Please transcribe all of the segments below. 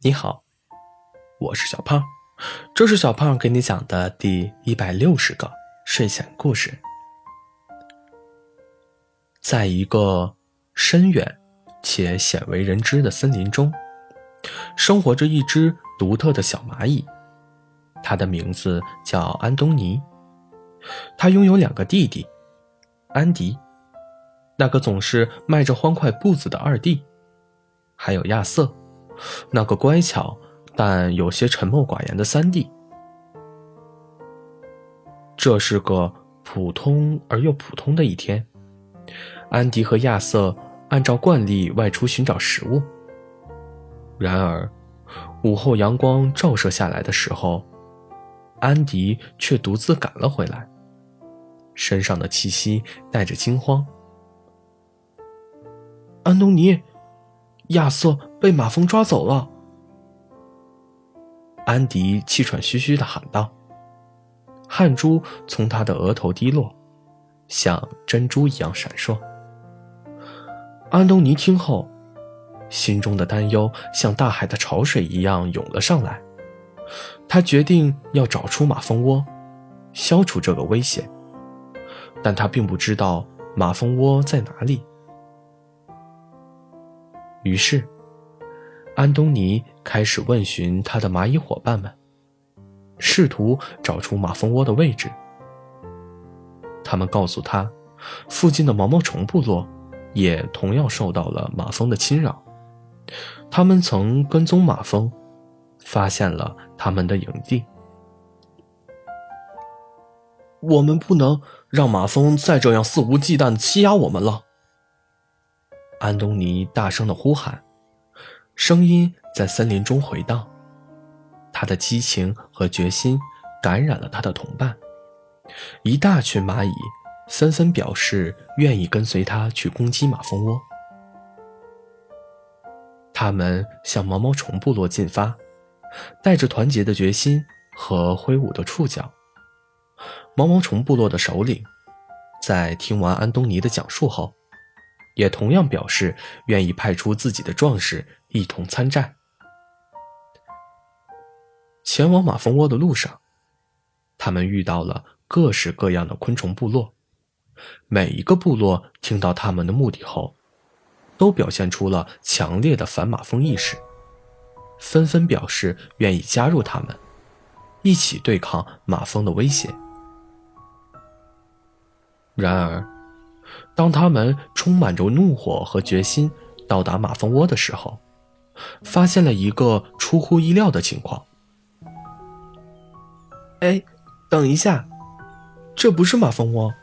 你好，我是小胖，这是小胖给你讲的第一百六十个睡前故事。在一个深远且鲜为人知的森林中，生活着一只独特的小蚂蚁，它的名字叫安东尼。他拥有两个弟弟，安迪，那个总是迈着欢快步子的二弟，还有亚瑟。那个乖巧但有些沉默寡言的三弟，这是个普通而又普通的一天。安迪和亚瑟按照惯例外出寻找食物。然而，午后阳光照射下来的时候，安迪却独自赶了回来，身上的气息带着惊慌。安东尼。亚瑟被马蜂抓走了。安迪气喘吁吁的喊道，汗珠从他的额头滴落，像珍珠一样闪烁。安东尼听后，心中的担忧像大海的潮水一样涌了上来。他决定要找出马蜂窝，消除这个威胁，但他并不知道马蜂窝在哪里。于是，安东尼开始问询他的蚂蚁伙伴们，试图找出马蜂窝的位置。他们告诉他，附近的毛毛虫部落也同样受到了马蜂的侵扰。他们曾跟踪马蜂，发现了他们的营地。我们不能让马蜂再这样肆无忌惮的欺压我们了。安东尼大声的呼喊，声音在森林中回荡。他的激情和决心感染了他的同伴，一大群蚂蚁纷纷表示愿意跟随他去攻击马蜂窝。他们向毛毛虫部落进发，带着团结的决心和挥舞的触角。毛毛虫部落的首领在听完安东尼的讲述后。也同样表示愿意派出自己的壮士一同参战。前往马蜂窝的路上，他们遇到了各式各样的昆虫部落。每一个部落听到他们的目的后，都表现出了强烈的反马蜂意识，纷纷表示愿意加入他们，一起对抗马蜂的威胁。然而，当他们充满着怒火和决心到达马蜂窝的时候，发现了一个出乎意料的情况。哎，等一下，这不是马蜂窝，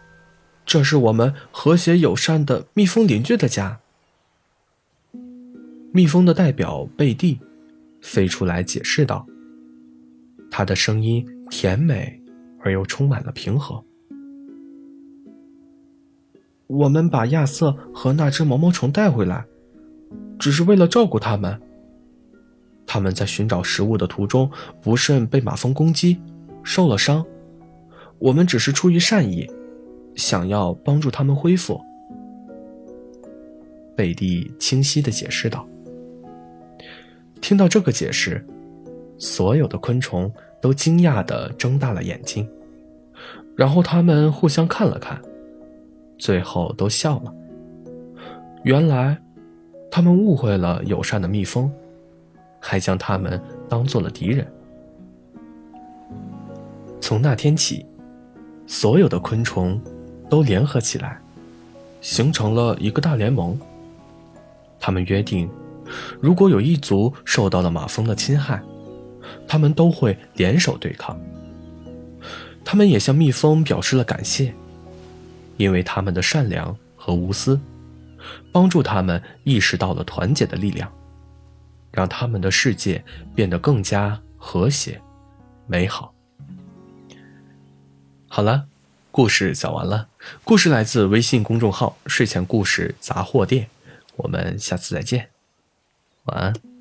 这是我们和谐友善的蜜蜂邻居的家。蜜蜂的代表贝蒂飞出来解释道，他的声音甜美而又充满了平和。我们把亚瑟和那只毛毛虫带回来，只是为了照顾他们。他们在寻找食物的途中不慎被马蜂攻击，受了伤。我们只是出于善意，想要帮助他们恢复。贝蒂清晰的解释道。听到这个解释，所有的昆虫都惊讶的睁大了眼睛，然后他们互相看了看。最后都笑了。原来，他们误会了友善的蜜蜂，还将他们当做了敌人。从那天起，所有的昆虫都联合起来，形成了一个大联盟。他们约定，如果有一族受到了马蜂的侵害，他们都会联手对抗。他们也向蜜蜂表示了感谢。因为他们的善良和无私，帮助他们意识到了团结的力量，让他们的世界变得更加和谐、美好。好了，故事讲完了。故事来自微信公众号“睡前故事杂货店”，我们下次再见，晚安。